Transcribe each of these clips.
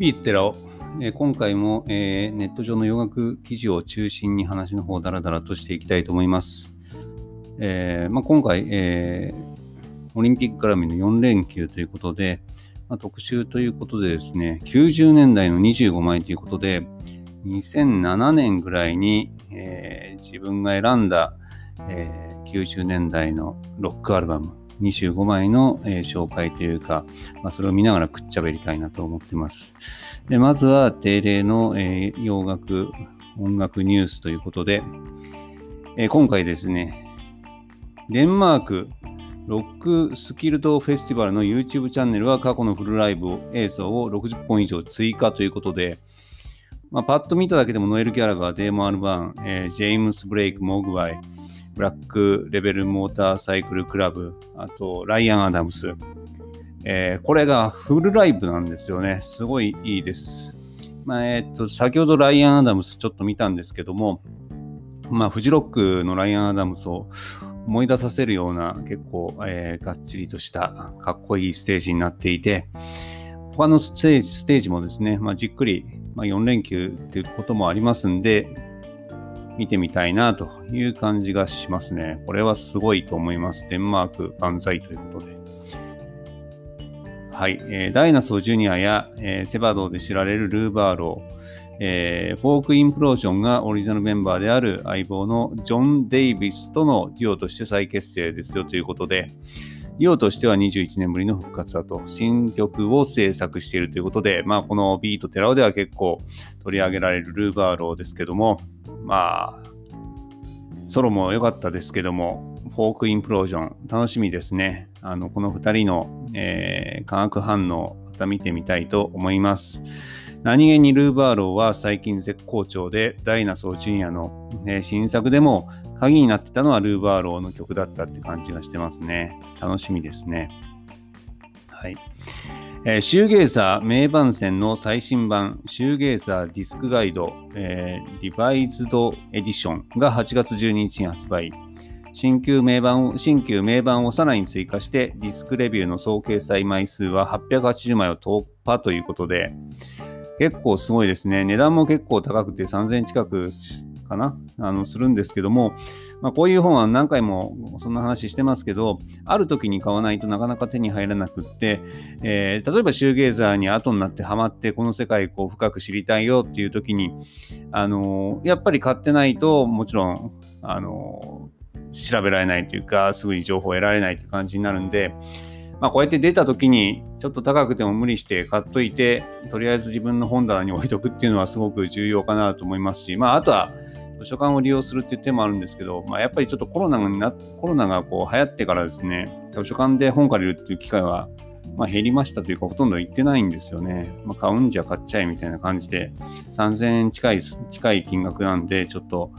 ビーテラを、えー今回も、えーネット上の洋楽記事を中心に話の方をダラダラとしていきたいと思います。えーまあ、今回、えオリンピック絡みの4連休ということで、まあ、特集ということでですね、90年代の25枚ということで、2007年ぐらいに、え自分が選んだ、えー90年代のロックアルバム25枚の、えー紹介というか、まあ、それを見ながらくっちゃべりたいなと思ってます。でまずは定例の、えー洋楽音楽ニュースということで、えー今回ですね、デンマークロックスキルドフェスティバルの YouTube チャンネルは過去のフルライブ映像を60本以上追加ということで、まあ、パッと見ただけでもノエル・ギャラガー、デーモン・アルバン、えージェームス・ブレイク、モグワイ、ブラック・レベル・モーターサイクル・クラブ、あとライアン・アダムス、えーこれがフルライブなんですよね。すごいいいです。まあ、えっと、先ほどライアン・アダムスちょっと見たんですけども、まあ、フジロックのライアン・アダムスを思い出させるような結構、えーがっちりとしたかっこいいステージになっていて、他のステージステージもですね、まあ、じっくり、まあ、4連休っていうこともありますんで、見てみたいなという感じがしますね。これはすごいと思います。デンマーク万歳ということで。はい、えー Dinosaur Jr.や、えーセバドーで知られるルーバーロー、えー Folk Implosion がオリジナルメンバーである相棒のジョン・デイビスとのデュオとして再結成ですよということで、デュオとしては21年ぶりの復活だと、新曲を制作しているということで、まあ、このビートテラオでは結構取り上げられるルーバーローですけども、まあ、ソロも良かったですけども、 Folk Implosion、楽しみですね。あの、この2人の、えー化学反応、また見てみたいと思います。何気にルーバーローは最近絶好調で、ダイナソージュニアの、ね新作でも鍵になってたのはルーバーローの曲だったって感じがしてますね。楽しみですね。はい。えーシューゲーザー名番宣の最新版、シューゲーザーディスクガイド、えーリバイズドエディションが8月12日に発売。新旧名盤を、新旧名盤をさらに追加して、ディスクレビューの総掲載枚数は880枚を突破ということで、結構すごいですね。値段も結構高くて3000円近くかな？あの、するんですけども、まあ、こういう本は何回もそんな話してますけど、ある時に買わないとなかなか手に入らなくって、えー例えばシューゲーザーに後になってハマって、この世界こう深く知りたいよっていう時に、あのーやっぱり買ってないと、もちろん、あのー調べられないというか、すぐに情報を得られないという感じになるんで、まあ、こうやって出た時にちょっと高くても無理して買っといて、とりあえず自分の本棚に置いとくっていうのはすごく重要かなと思いますし、まあ、あとは図書館を利用するっていう手もあるんですけど、まあ、やっぱりちょっとコロナになコロナがこう流行ってからですね、図書館で本借りるっていう機会は、まあ、減りましたというか、ほとんど行ってないんですよね。まあ、買うんじゃ買っちゃえみたいな感じで、3000円近い近い金額なんで、ちょっと、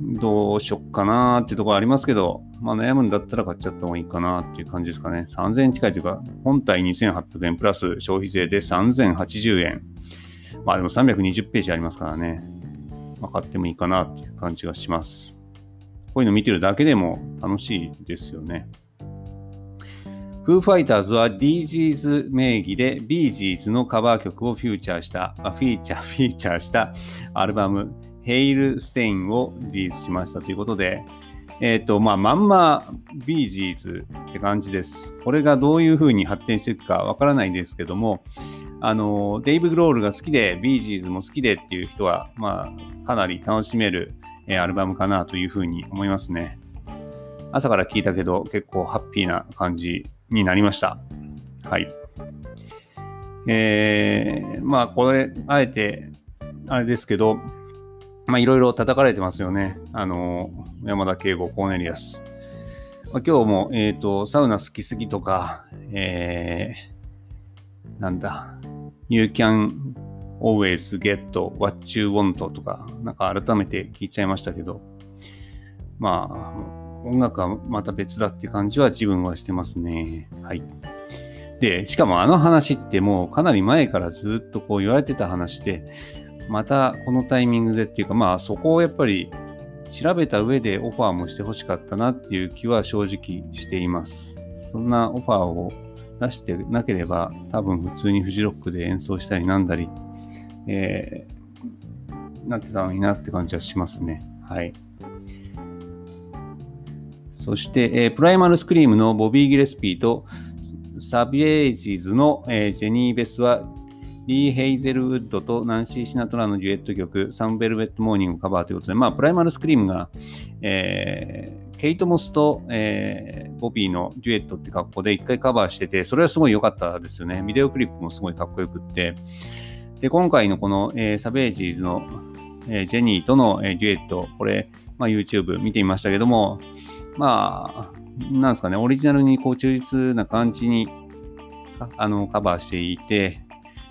どうしよっかなーっていうところありますけど、まあ悩むんだったら買っちゃった方がいいかなっていう感じですかね。3000円近いというか、本体2800円プラス消費税で3080円。まあでも320ページありますからね。まあ、買ってもいいかなっていう感じがします。こういうの見てるだけでも楽しいですよね。フーファイターズは DGs 名義で BGs のカバー曲をフューチャーした、あフィーチャー、フィーチャーしたアルバムヘイルステインをリリースしましたということで、えっ、と、まあ、まんま BGs って感じです。これがどういう風に発展していくかわからないですけども、あの、デイブ・グロールが好きで、BGs も好きでっていう人は、まあ、かなり楽しめる、えーアルバムかなという風に思いますね。朝から聞いたけど、結構ハッピーな感じになりました。はい。えー、まあ、これ、あえて、あれですけど、まあ、いろいろ叩かれてますよね。あの、山田圭吾、コーネリアス。まあ、今日も、えっ、と、サウナ好きすぎとか、えー、なんだ、You can always get what you want とか、なんか改めて聞いちゃいましたけど、まあ、音楽はまた別だって感じは自分はしてますね。はい。で、しかもあの話ってもうかなり前からずっとこう言われてた話で、またこのタイミングでっていうか、まあそこをやっぱり調べた上でオファーもしてほしかったなっていう気は正直しています。そんなオファーを出してなければ、多分普通にフジロックで演奏したりなんだり、えー、なってたのになって感じはしますね。はい。そして、えー、 Primal Scream のボビー・ギレスピーと Savages の、えー、ジェニー・ベスはリー・ヘイゼルウッドとナンシー・シナトラのデュエット曲、 Some Velvet Morning カバーということで、まあ、 Primal Scream が、えー、ケイト・モスと、えー、ボビーのデュエットって格好で一回カバーしてて、それはすごい良かったですよね。ビデオクリップもすごいかっこよくって。で、今回のこの、えー、 Savages の、えー、ジェニーとの、えー、デュエット、これ、まあ、YouTube 見てみましたけども、まあ、なんですかね、オリジナルにこう忠実な感じにあのカバーしていて、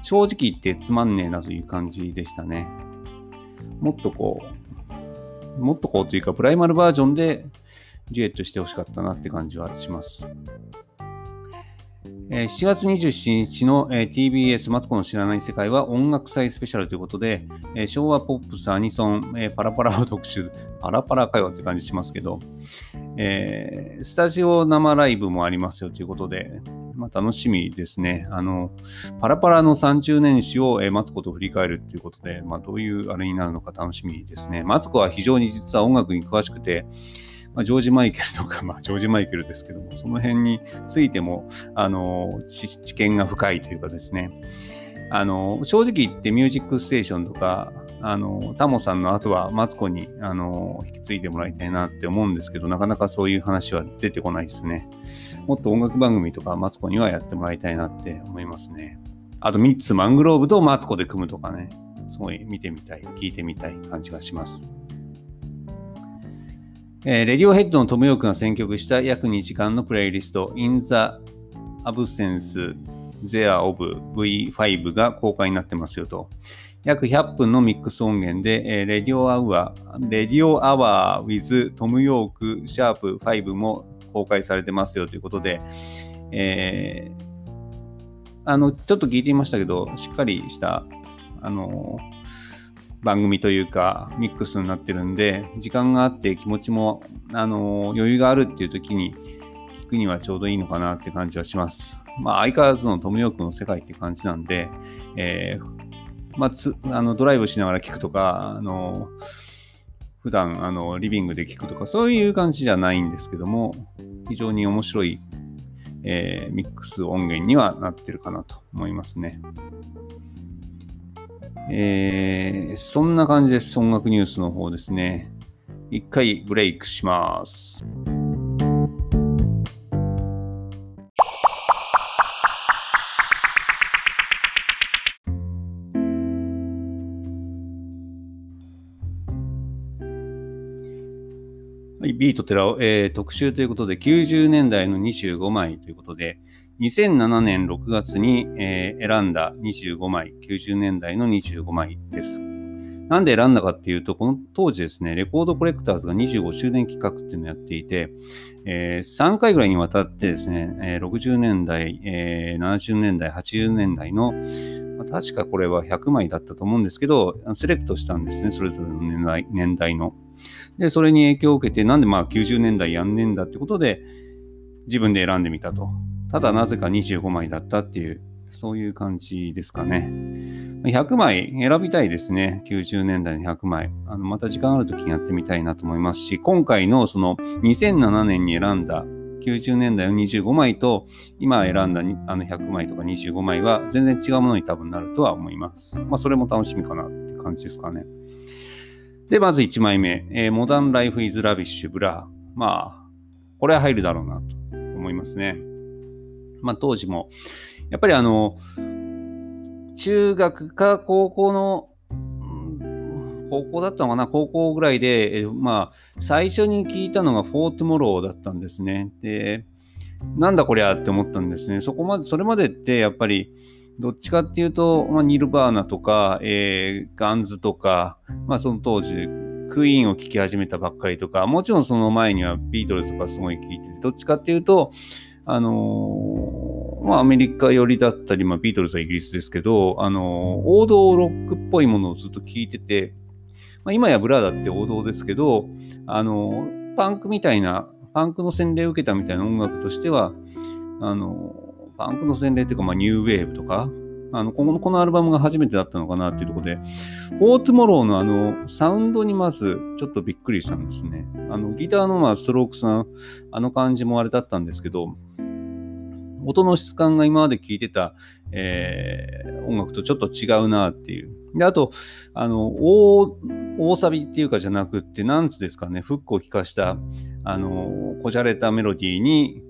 正直言ってつまんねえなという感じでしたね。もっとこう、もっとこうというか、プライマルバージョンでデュエットしてほしかったなって感じはします。えー、7月27日の、えー、TBS マツコの知らない世界は音楽祭スペシャルということで、えー、昭和ポップス、アニソン、えパラパラを特集、パラパラかよって感じしますけど、えスタジオ生ライブもありますよということで、まあ、楽しみですね。あの、パラパラの30年史を、えマツコと振り返るということで、まあ、どういうあれになるのか楽しみですね。マツコは非常に実は音楽に詳しくて、まあ、ジョージ・マイケルとか、まあ、ジョージ・マイケルですけども、その辺についても、あの、知見が深いというかですね、あの、正直言ってミュージックステーションとか、あの、タモさんの後はマツコに、あの、引き継いでもらいたいなって思うんですけど、なかなかそういう話は出てこないですね。もっと音楽番組とかマツコにはやってもらいたいなって思いますね。あと、ミッツ・マングローブとマツコで組むとかね、すごい見てみたい、聞いてみたい感じがします。えー、 Radiohead のトムヨークが選曲した約2時間のプレイリスト In the Absence Thereof V5 が公開になってますよと。約100分のミックス音源で、えー、 Radio Hour、Radio Hour with トムヨークシャープ5も公開されてますよということで、えー、あの、ちょっと聞いてみましたけど、しっかりした、あの番組というかミックスになってるんで時間があって気持ちもあの余裕があるっていう時に聞くにはちょうどいいのかなって感じはします。まあ相変わらずのトムヨークの世界って感じなんで、えー、まあ、つあのドライブしながら聞くとか、あの普段あのリビングで聞くとかそういう感じじゃないんですけども非常に面白い、えー、ミックス音源にはなってるかなと思いますね。えー、そんな感じです。音楽ニュースの方ですね。一回ブレイクします。ビート寺尾、えー、特集ということで、90年代の25枚ということで、2007年6月に、えー、選んだ25枚、90年代の25枚です。なんで選んだかっていうと、この当時ですね、レコードコレクターズが25周年企画っていうのをやっていて、えー、3回ぐらいにわたってですね、えー、60年代、えー、70年代、80年代の、まあ、確かこれは100枚だったと思うんですけど、セレクトしたんですね、それぞれの年代年代の。で、それに影響を受けて、なんでまあ90年代やんねんだってことで、自分で選んでみたと。ただなぜか25枚だったっていう、そういう感じですかね。100枚選びたいですね。90年代の100枚。あのまた時間ある時にやってみたいなと思いますし、今回のその2007年に選んだ90年代の25枚と今選んだあの100枚とか25枚は全然違うものに多分なるとは思います。まあそれも楽しみかなって感じですかね。で、まず1枚目、えー、 Modern Life Is Rubbish ブラーまあ、これは入るだろうなと思いますね。まあ、当時も、やっぱりあの、中学か高校の、高校だったのかな？高校ぐらいで、えまあ、最初に聞いたのが For Tomorrow だったんですね。で、なんだこりゃって思ったんですね。そこまで、それまでってやっぱり、どっちかっていうと、まあ、ニルバーナとか、えー、ガンズとか、まあ、その当時、クイーンを聴き始めたばっかりとか、もちろんその前にはビートルズとかすごい聴いてて、どっちかっていうと、あのー、まあ、アメリカ寄りだったり、まあ、ビートルズはイギリスですけど、あのー、王道ロックっぽいものをずっと聞いてて、まあ、今やブラーだって王道ですけど、あの、パンクみたいな、パンクの洗礼を受けたみたいな音楽としては、あのパンクの洗礼っていうか、まあ、ニューウェーブとか、あの、この、このアルバムが初めてだったのかなっていうところで、フォートモローのあの、サウンドにまずちょっとびっくりしたんですね。あの、ギターのまあ、ストロークスのあの感じもあれだったんですけど、音の質感が今まで聴いてた、えー、音楽とちょっと違うなっていう。で、あと、あの、大、大サビっていうかじゃなくって、なんつですかね、フックを聴かした、あの、こじゃれたメロディーに、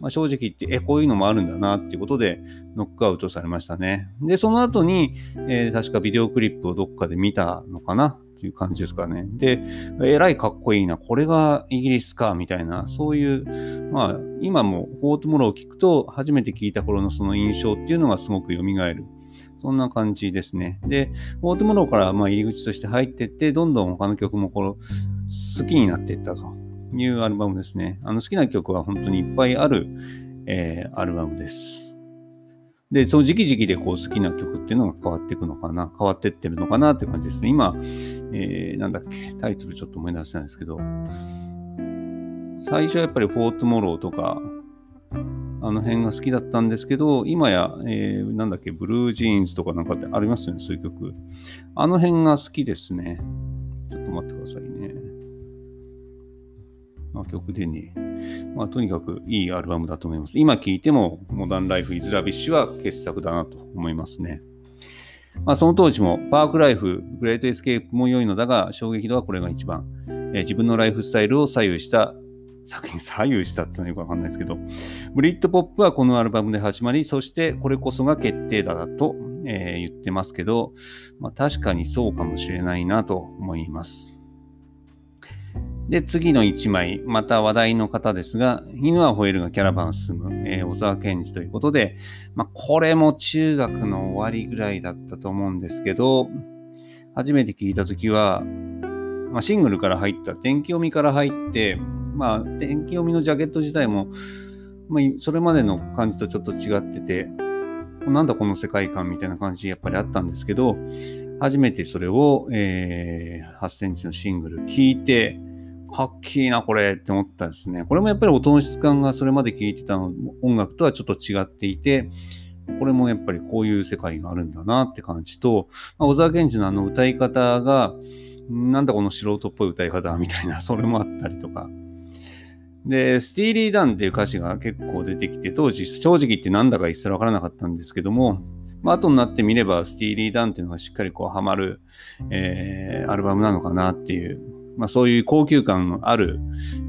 まあ、正直言って、え、こういうのもあるんだなっていうことで、ノックアウトされましたね。で、その後に、えー、確かビデオクリップをどっかで見たのかなっていう感じですかね。で、えらいかっこいいな、これがイギリスか、みたいな、そういう、まあ、今も For Tomorrow を聞くと、初めて聞いた頃のその印象っていうのがすごく蘇る。そんな感じですね。で、 For Tomorrow からま入り口として入っていって、どんどん他の曲もこの好きになっていったというアルバムですね。あの好きな曲は本当にいっぱいある、えー、アルバムです。で、その時期時期でこう好きな曲っていうのが変わっていくのかな、変わっていってるのかなって感じですね。今、えー、なんだっけ、タイトルちょっと思い出せないんですけど、最初はやっぱり For Tomorrow とか、あの辺が好きだったんですけど、今や、えー、なんだっけ、 Blue Jeans とかなんかってありますよね、そういう曲。あの辺が好きですね。ちょっと待ってくださいね。まあ、曲でね、まあ、とにかくいいアルバムだと思います。今聴いても、 Modern Life Is Rubbish は傑作だなと思いますね。まあ、その当時も、 Parklife、Great Escape も良いのだが、衝撃度はこれが一番。えー、自分のライフスタイルを左右した作品左右したっていうのはよくわかんないですけど、ブリットポップはこのアルバムで始まり、そしてこれこそが決定打だと、えー、言ってますけど、まあ、確かにそうかもしれないなと思います。で、次の1枚、また話題の方ですが、犬は吠えるがキャラバン進む、えー、小沢健二ということで、まあ、これも中学の終わりぐらいだったと思うんですけど、初めて聞いたときは、まあ、シングルから入った、天気読みから入って、まあ、天気読みのジャケット自体も、まあ、それまでの感じとちょっと違ってて、なんだこの世界観みたいな感じやっぱりあったんですけど、初めてそれを、えー、8センチのシングル聞いて、かっきいな、これって思ったですね。これもやっぱり音の質感がそれまで聴いてたの音楽とはちょっと違っていて、これもやっぱりこういう世界があるんだなって感じと、まあ、小沢健二のあの歌い方が、なんだこの素人っぽい歌い方みたいな、それもあったりとか。で、スティーリー・ダンっていう歌詞が結構出てきて、当時、正直言ってなんだか一切わからなかったんですけども、まあ、後になってみれば、スティーリー・ダンっていうのがしっかりこうハマる、えー、アルバムなのかなっていうまあ、そういう高級感のある、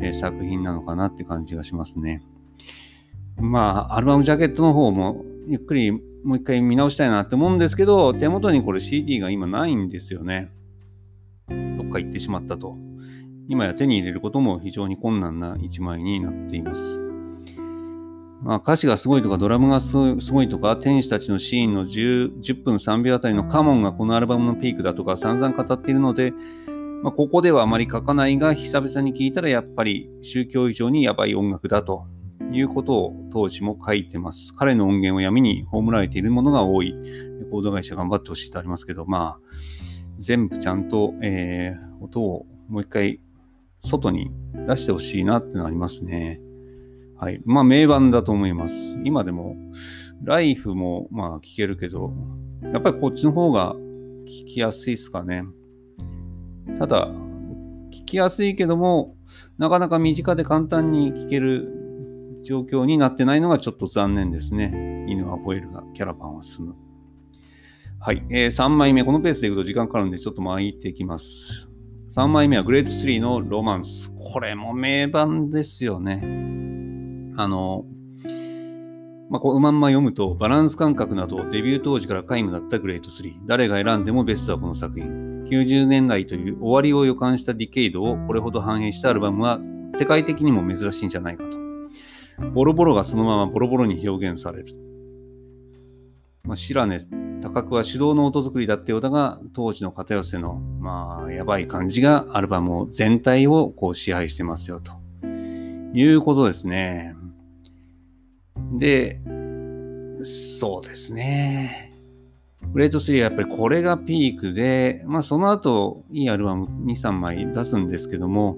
え、作品なのかなって感じがしますね。まあ、アルバムジャケットの方もゆっくりもう一回見直したいなって思うんですけど、手元にこれ CD が今ないんですよね。どっか行ってしまったと。今や手に入れることも非常に困難な一枚になっています。まあ、歌詞がすごいとかドラムがすごいとか天使たちのシーンの 10, 10分3秒あたりのカモンがこのアルバムのピークだとか散々語っているので、まあ、ここではあまり書かないが、久々に聞いたらやっぱり宗教以上にやばい音楽だということを当時も書いてます。彼の音源を闇に葬られているものが多い。レコード会社頑張ってほしいとありますけど、まあ、全部ちゃんと、えー、音をもう一回外に出してほしいなってのありますね。はい。まあ、名盤だと思います。今でも、ライフもまあ聞けるけど、やっぱりこっちの方が聞きやすいですかね。ただ、聞きやすいけども、なかなか身近で簡単に聞ける状況になってないのがちょっと残念ですね。犬は吠えるが、キャラバンは進む。はい、えー、3枚目、このペースでいくと時間かかるんでちょっと巻いていきます。3枚目はグレート3のロマンス。これも名盤ですよね。あの、まあ、こうまんま読むと、バランス感覚などデビュー当時から皆無だったグレート3。誰が選んでもベストはこの作品。90年代という終わりを予感したディケイドをこれほど反映したアルバムは世界的にも珍しいんじゃないかと。ボロボロがそのままボロボロに表現される。まあ、白根高くは手動の音作りだったようだが、当時の片寄せの、まあ、やばい感じがアルバム全体をこう支配してますよと。いうことですね。で、そうですね。グレート3はやっぱりこれがピークで、まあその後いいアルバム2、3枚出すんですけども、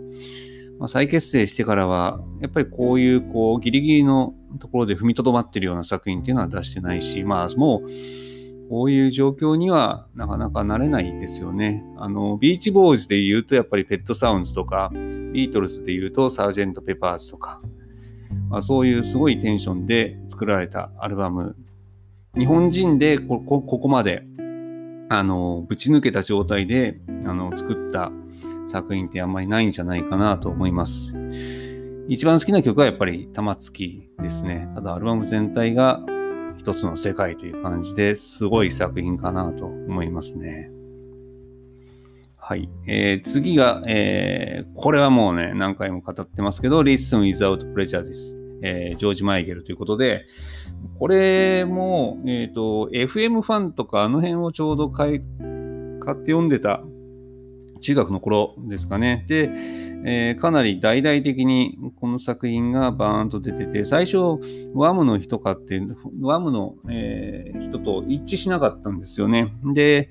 まあ、再結成してからは、やっぱりこういうこうギリギリのところで踏みとどまってるような作品っていうのは出してないし、まあもう、こういう状況にはなかなかなれないですよね。あの、ビーチボーイズで言うとやっぱりペットサウンズとか、ビートルズで言うとサージェント・ペパーズとか、まあ、そういうすごいテンションで作られたアルバム。日本人でこここまで、あの、ぶち抜けた状態で、あの、作った作品ってあんまりないんじゃないかなと思います。一番好きな曲はやっぱり玉突きですね。ただアルバム全体が一つの世界という感じですごい作品かなと思いますね。はい。えー、次が、えー、これはもうね、何回も語ってますけど、Listen Without Pleasure です。えー、ジョージ・マイケルということで、これも、えっ、ー、と、FM ファンとかあの辺をちょうど買い、買って読んでた中学の頃ですかね。で、えー、かなり大々的にこの作品がバーンと出てて、最初、ワムの人かって、ワムの、えー、人と一致しなかったんですよね。で、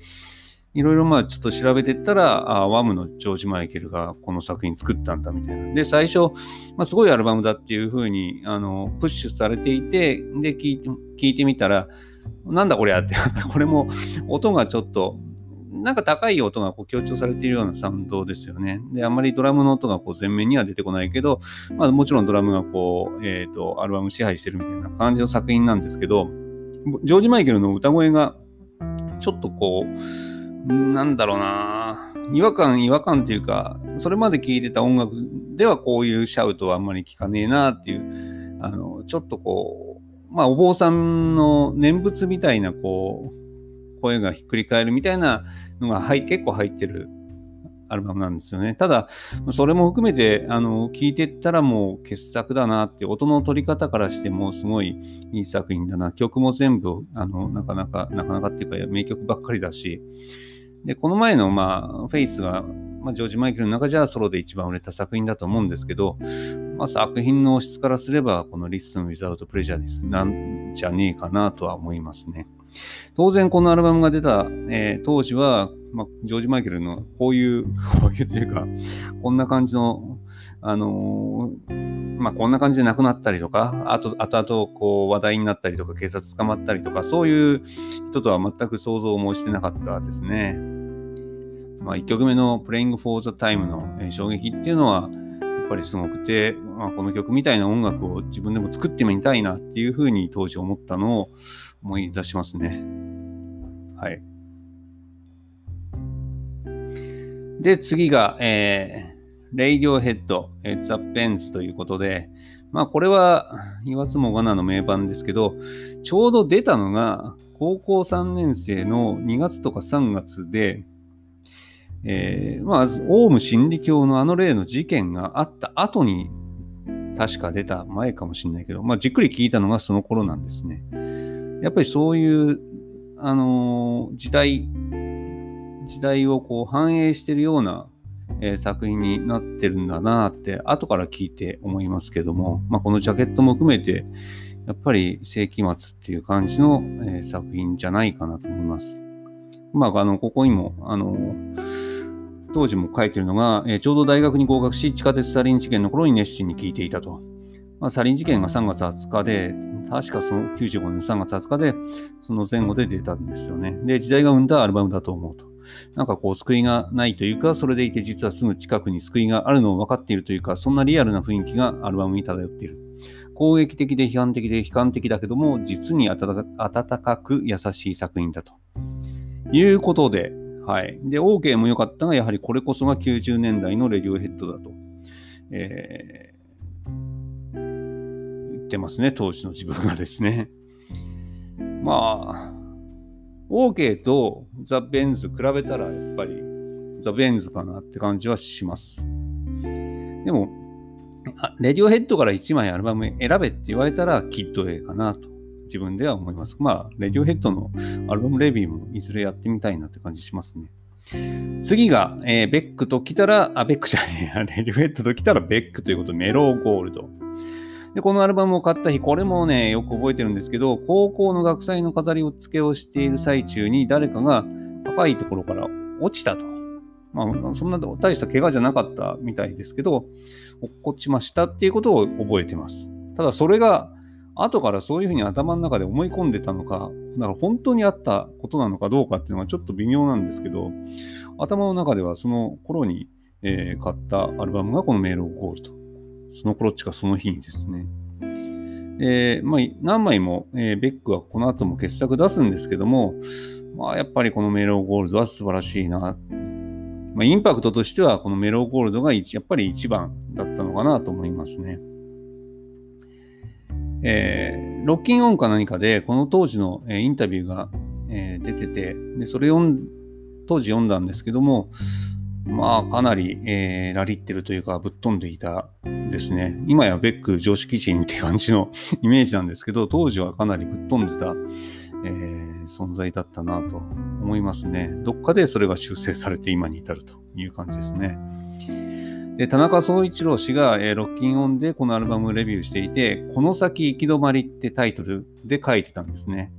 いろいろまあちょっと調べてったら、あワムのジョージ・マイケルがこの作品作ったんだみたいな。で、最初、まあ、すごいアルバムだっていうふうにあのプッシュされていて、で聞いて、聞いてみたら、なんだこれやって、これも音がちょっとなんか高い音がこう強調されているようなサウンドですよね。で、あんまりドラムの音がこう前面には出てこないけど、まあもちろんドラムがこう、えっ、ー、と、アルバム支配してるみたいな感じの作品なんですけど、ジョージ・マイケルの歌声がちょっとこう、なんだろうな違和感、違和感っていうか、それまで聴いてた音楽ではこういうシャウトはあんまり聞かねえなっていう、あの、ちょっとこう、まあお坊さんの念仏みたいなこう、声がひっくり返るみたいなのが入結構入ってるアルバムなんですよね。ただ、それも含めて、あの、聴いてったらもう傑作だなって、音の取り方からしてもすごいいい作品だな。曲も全部、あの、なかなか、なかなかっていうか、名曲ばっかりだし。で、この前の、まあ、フェイスが、まあ、ジョージ・マイケルの中じゃソロで一番売れた作品だと思うんですけど、まあ、作品の質からすれば、この Listen Without Prejudice なんじゃねえかなとは思いますね。当然このアルバムが出た、えー、当時は、まあ、ジョージ・マイケルのこういう、こういうというか、こんな感じの、あの、まあ、こんな感じで亡くなったりとか、あと、後々こう話題になったりとか、警察捕まったりとか、そういう人とは全く想像もしてなかったですね。まあ、1曲目の Praying for Time の、衝撃っていうのは、やっぱりすごくて、まあ、この曲みたいな音楽を自分でも作ってみたいなっていうふうに当時思ったのを、思い出しますね。はい。で、次が、えー、レイディオヘッド、えー、 The Bends ということで、まあこれは言わずもがなの名盤ですけど、ちょうど出たのが高校3年生の2月とか3月で、えー、まあ、オウム真理教のあの例の事件があった後に確か出た前かもしれないけど、まあじっくり聞いたのがその頃なんですね。やっぱりそういう、あのー、時代、時代をこう反映してるような、えー、作品になってるんだなって後から聞いて思いますけども、まあ、このジャケットも含めてやっぱり世紀末っていう感じの、えー、作品じゃないかなと思います。まあ、あの、ここにも、あの当時も書いてるのが、えー、ちょうど大学に合格し、地下鉄サリン事件の頃に熱心に聞いていたと。まあ、サリン事件が3月20日で、確かその95年の3月20日で、その前後で出たんですよね。で、時代が生んだアルバムだと思うと。なんかこう、救いがないというか、それでいて実はすぐ近くに救いがあるのを分かっているというか、そんなリアルな雰囲気がアルバムに漂っている。攻撃的で批判的で悲観的だけども、実に温かく優しい作品だと。いうことで、はい。で、OK も良かったが、やはりこれこそが90年代のレディオヘッドだと。えー言ってますね、当時の自分がですね。まあ、OK とザ・ベンズ比べたらやっぱりザ・ベンズかなって感じはします。でも、レディオヘッドから1枚アルバム選べって言われたらキッド A かなと自分では思います。まあ、レディオヘッドのアルバムレビューもいずれやってみたいなって感じしますね。次が、えー、ベックと来たら、あ、ベックじゃねえや、レディオヘッドと来たらベックということメローゴールド。で、このアルバムを買った日、これもね、よく覚えてるんですけど、高校の学祭の飾りを付けをしている最中に誰かが高いところから落ちたと。まあ、そんな大した怪我じゃなかったみたいですけど、落っこちましたっていうことを覚えてます。ただそれが後からそういうふうに頭の中で思い込んでたのか、だから本当にあったことなのかどうかっていうのはちょっと微妙なんですけど、頭の中ではその頃に、えー、買ったアルバムがこのメールをゴールド。その頃っちかその日にですね。えー、まあ、何枚も、えー、ベックはこの後も傑作出すんですけども、まあ、やっぱりこのメローゴールドは素晴らしいな。まあ、インパクトとしてはこのメローゴールドがやっぱり一番だったのかなと思いますね。えー、ロッキンオンか何かで、この当時の、えー、インタビューが、えー、出てて、でそれを当時読んだんですけども、まあ、かなり、えー、ラリってるというか、ぶっ飛んでいたですね。今やベック常識人って感じの イメージなんですけど、当時はかなりぶっ飛んでた、えー、存在だったなと思いますね。どっかでそれが修正されて今に至るという感じですね。で、田中総一郎氏が、えー、ロッキンオンでこのアルバムをレビューしていて、この先行き止まりってタイトルで書いてたんですね。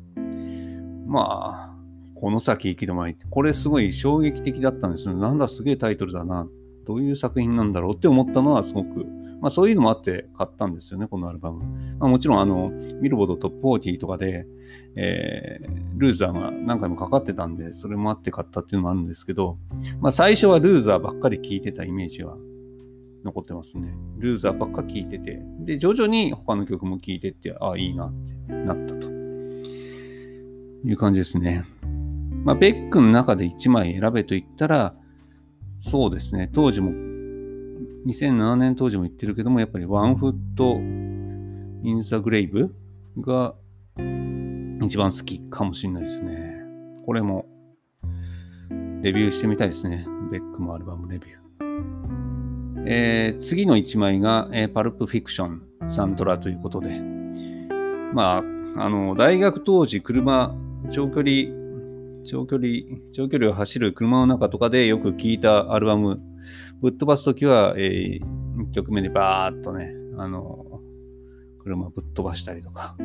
まあ、この先行き止まりって、これすごい衝撃的だったんですよ。なんだすげえタイトルだな。どういう作品なんだろうって思ったのはすごく、まあそういうのもあって買ったんですよね、このアルバム。まあ、もちろんあの、ビルボードトップ40とかで、えー、ルーザーが何回もかかってたんで、それもあって買ったっていうのもあるんですけど、まあ最初は Loser ばっかり聴いてたイメージは残ってますね。 Loser ばっか聴いてて、で、徐々に他の曲も聴いてって、ああ、いいなってなったという感じですね。まあ、ベックの中で1枚選べと言ったら、そうですね、当時も、2007年当時も言ってるけども、やっぱり One Foot in the Grave が一番好きかもしれないですね。これもレビューしてみたいですね。ベックもアルバムレビュー。えー、次の1枚が、えー、パルプフィクションサントラということで、まあ、あの、大学当時車、長距離、長距離、長距離を走る車の中とかでよく聴いたアルバム、ぶっ飛ばすときは、えー、1曲目でバーっとね、あの、車ぶっ飛ばしたりとか、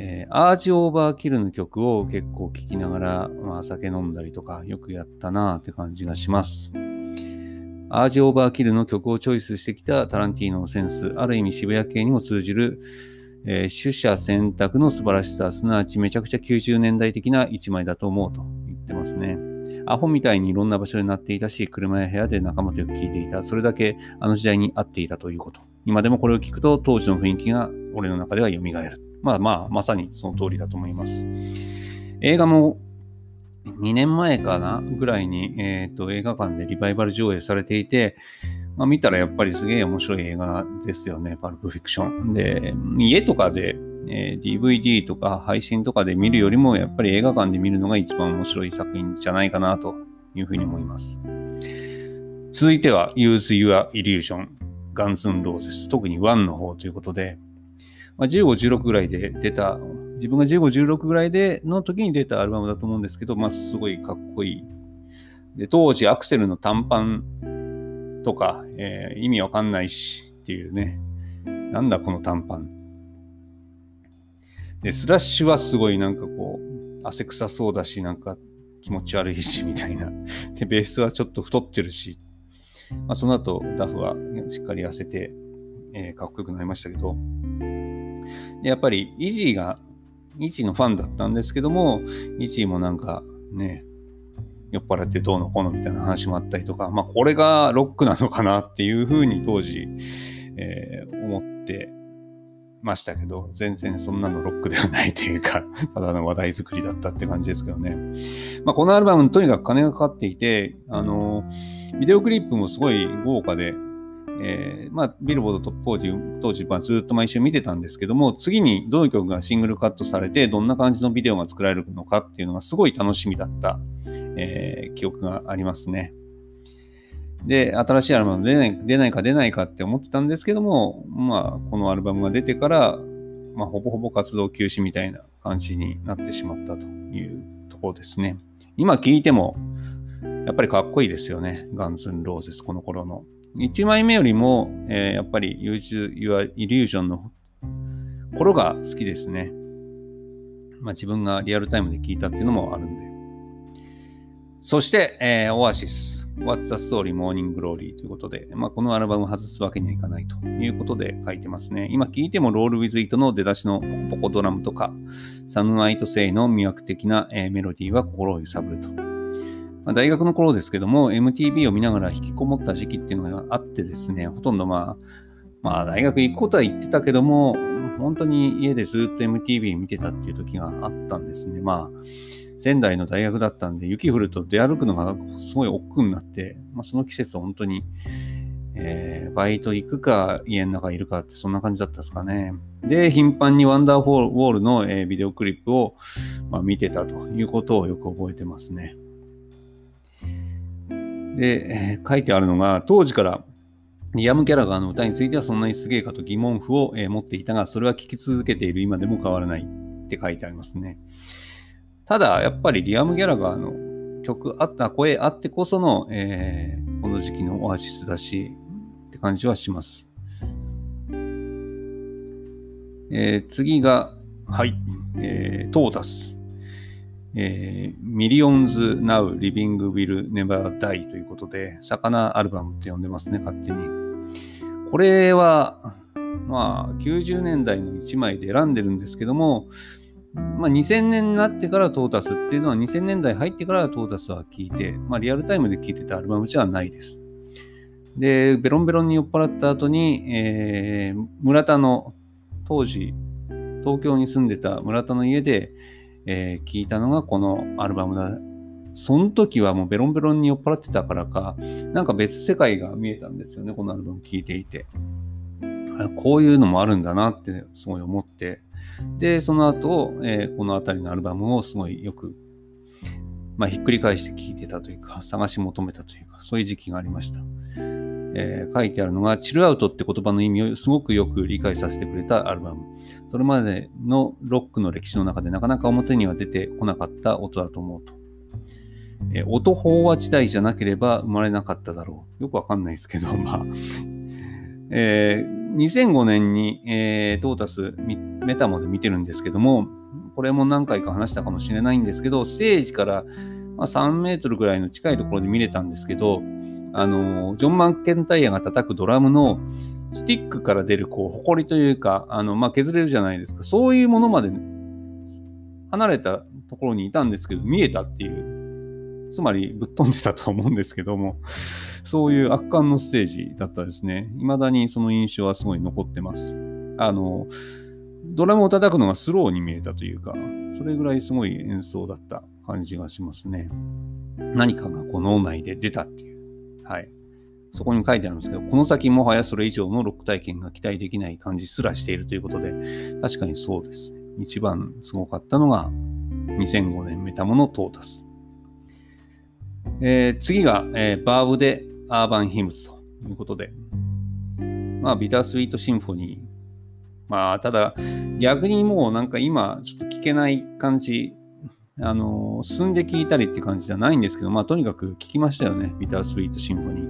えー、アージオーバーキルの曲を結構聴きながら、まあ、酒飲んだりとかよくやったなって感じがします。アージ・オーバーキルの曲をチョイスしてきたタランティーノのセンス、ある意味渋谷系にも通じる、えー、取捨選択の素晴らしさ、すなわちめちゃくちゃ90年代的な一枚だと思うと言ってますね。アホみたいにいろんな場所になっていたし、車や部屋で仲間とよく聴いていた。それだけあの時代に合っていたということ。今でもこれを聞くと当時の雰囲気が俺の中では蘇る。まあまあ、まさにその通りだと思います。映画も2年前かなぐらいに、えーと、映画館でリバイバル上映されていて、まあ、見たらやっぱりすげえ面白い映画ですよね、パルプフィクション。で、家とかで、えー、DVD とか配信とかで見るよりも、やっぱり映画館で見るのが一番面白い作品じゃないかなというふうに思います。続いては Use Your Illusion Guns N' Roses 特に1の方ということで、まあ、15、16ぐらいで出た自分が15、16ぐらいでの時に出たアルバムだと思うんですけど、まあ、すごいかっこいい。で、当時アクセルの短パンとか、えー、意味わかんないしっていうね。なんだこの短パン。で、スラッシュはすごいなんかこう、汗臭そうだし、なんか気持ち悪いし、みたいな。で、ベースはちょっと太ってるし。まあ、その後、ダフはしっかり痩せて、えー、かっこよくなりましたけど、やっぱりイジーがイチのファンだったんですけども、イチもなんかね、酔っ払ってどうのこうのみたいな話もあったりとか、まあこれがロックなのかなっていうふうに当時、えー、思ってましたけど、全然そんなのロックではないというか、ただの話題作りだったって感じですけどね。まあこのアルバムとにかく金がかかっていて、あの、ビデオクリップもすごい豪華で、えー、まあ、ビルボードトップ40当時はずっと毎週見てたんですけども、次にどの曲がシングルカットされて、どんな感じのビデオが作られるのかっていうのがすごい楽しみだった、えー、記憶がありますね。で、新しいアルバム出ない出ないか出ないかって思ってたんですけども、まあ、このアルバムが出てから、まあ、ほぼほぼ活動休止みたいな感じになってしまったというところですね。今聴いても、やっぱりかっこいいですよね。ガンズン・ローゼス、この頃の。1枚目よりも、えー、やっぱり Use Your Illusion の頃が好きですね。まあ自分がリアルタイムで聞いたっていうのもあるんで。そして、えー、オアシス、What's the Story? Morning Glory ということで、まあ、このアルバム外すわけにはいかないということで書いてますね。今聴いてもロールウィズイートの出だしのポコポコドラムとか、サムワイトセイの魅惑的な、えー、メロディーは心を揺さぶると。まあ、大学の頃ですけども、MTV を見ながら引きこもった時期っていうのがあってですね、ほとんどまあ、まあ大学行くことは言ってたけども、本当に家でずっと MTV 見てたっていう時があったんですね。まあ、仙台の大学だったんで、雪降ると出歩くのがすごい億劫になって、まあ、その季節本当に、えー、バイト行くか家の中いるかってそんな感じだったですかね。で、頻繁にワンダーフォールウォールの、えー、ビデオクリップを、まあ、見てたということをよく覚えてますね。で、えー、書いてあるのが、当時からリアム・ギャラガーの歌についてはそんなにすげえかと疑問符を、えー、持っていたが、それは聴き続けている今でも変わらないって書いてありますね。ただ、やっぱりリアム・ギャラガーの曲あった、声あってこその、えー、この時期のオアシスだし、って感じはします。えー、次が、はい、えー、トータス。えー、 Millions Now Living Will Never Die ということで、魚アルバムって呼んでますね、勝手に。これは、まあ、90年代の1枚で選んでるんですけども、まあ、2000年になってからトータスっていうのは2000年代入ってからトータスは聴いて、まあ、リアルタイムで聴いてたアルバムじゃないです。で、ベロンベロンに酔っ払った後に、えー、村田の当時、東京に住んでた村田の家で、えー、聞いたのがこのアルバムだ。その時はもうベロンベロンに酔っ払ってたからか、なんか別世界が見えたんですよね、このアルバム聴いていて。こういうのもあるんだなってすごい思って、で、その後、えー、この辺りのアルバムをすごいよく、まあ、ひっくり返して聴いてたというか、探し求めたというか、そういう時期がありました。えー、書いてあるのが、チルアウトって言葉の意味をすごくよく理解させてくれたアルバム。それまでのロックの歴史の中でなかなか表には出てこなかった音だと思うと。えー、音飽和時代じゃなければ生まれなかっただろう。よくわかんないですけど、まあ、えー、2005年に、えー、トータスメタモで見てるんですけども、これも何回か話したかもしれないんですけど、ステージから、まあ、3メートルぐらいの近いところで見れたんですけど、あのジョン・マンケンタイヤが叩くドラムのスティックから出るこう埃というか、あのまあ、削れるじゃないですか、そういうものまで離れたところにいたんですけど、見えたっていう、つまりぶっ飛んでたと思うんですけども、そういう圧巻のステージだったですね。未だにその印象はすごい残ってます。あの、ドラムを叩くのがスローに見えたというか、それぐらいすごい演奏だった感じがしますね。何かがこう脳内で出たっていう。はい。そこに書いてあるんですけど、この先もはやそれ以上のロック体験が期待できない感じすらしているということで、確かにそうです。一番すごかったのが、2005年メタモのトータス。えー、次が、えー、バーブでアーバンヒムズということで、まあ、ビタースイートシンフォニー。まあ、ただ、逆にもうなんか今、ちょっと聞けない感じ、あの、進んで聞いたりって感じじゃないんですけど、まあ、とにかく聞きましたよね、ビタースイートシンフォニ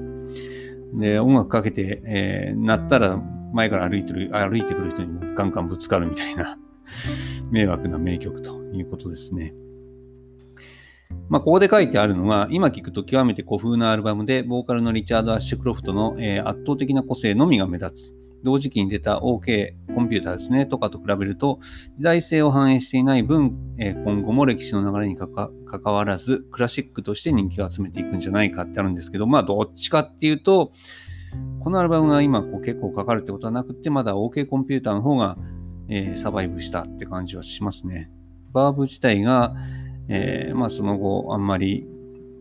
ー。で、音楽かけて、えー、鳴ったら前から歩いてる、歩いてくる人にもガンガンぶつかるみたいな 迷惑な名曲ということですね。まあ、ここで書いてあるのが、今聞くと極めて古風なアルバムで、ボーカルのリチャード・アッシュクロフトの、えー、圧倒的な個性のみが目立つ。同時期に出た OK コンピューターですね、とかと比べると、時代性を反映していない分、えー、今後も歴史の流れにかかわらず、クラシックとして人気を集めていくんじゃないかってあるんですけど、まあ、どっちかっていうと、このアルバムが今こう結構かかるってことはなくて、まだ OK コンピューターの方が、えー、サバイブしたって感じはしますね。バーブ自体が、えー、まあその後あんまり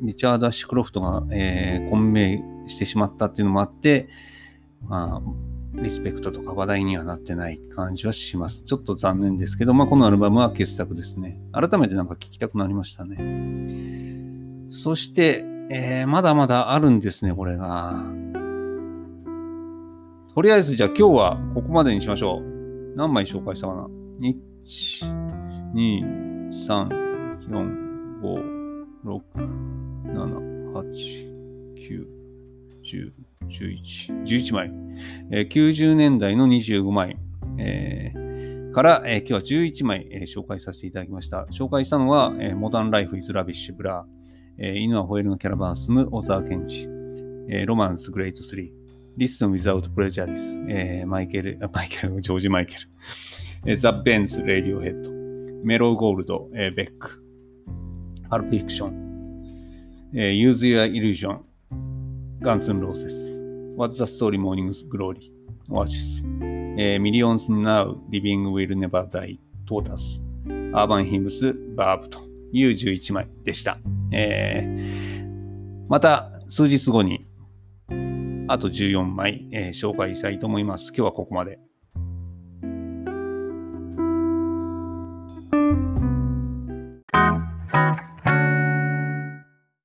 リチャード・アッシュクロフトが、えー、混迷してしまったっていうのもあって、まあ、リスペクトとか話題にはなってない感じはします。ちょっと残念ですけど、まあこのアルバムは傑作ですね。改めてなんか聴きたくなりましたね。そして、えー、まだまだあるんですね、これが。とりあえずじゃあ今日はここまでにしましょう。何枚紹介したかな ?1、2、3、4、5、6、7、8、9、10、11、11枚。えー、90年代の25枚。えー、から、えー、今日は11枚、えー、紹介させていただきました。紹介したのは、えー、 Modern Life Is Rubbish ブラー。えー犬は吠えるがキャラバンは進む、小沢健二、えーロマンスグレート3、Listen Without Prejudice、えーマイケル、あマイケル、ジョージ・マイケル、えー The Bends、レディオヘッド、 Mellow Gold、えーベック、 Pulp Fiction、えー、Use Your Illusion、ガンズ・アンド・ローゼズ、What's the Story Morning Glory、Oasis、えー、Millions Now Living Will Never Die、トータス、 Urban Hymns、ヴァーヴという11枚でした。えーまた数日後にあと14枚、えー紹介したいと思います。今日はここまで。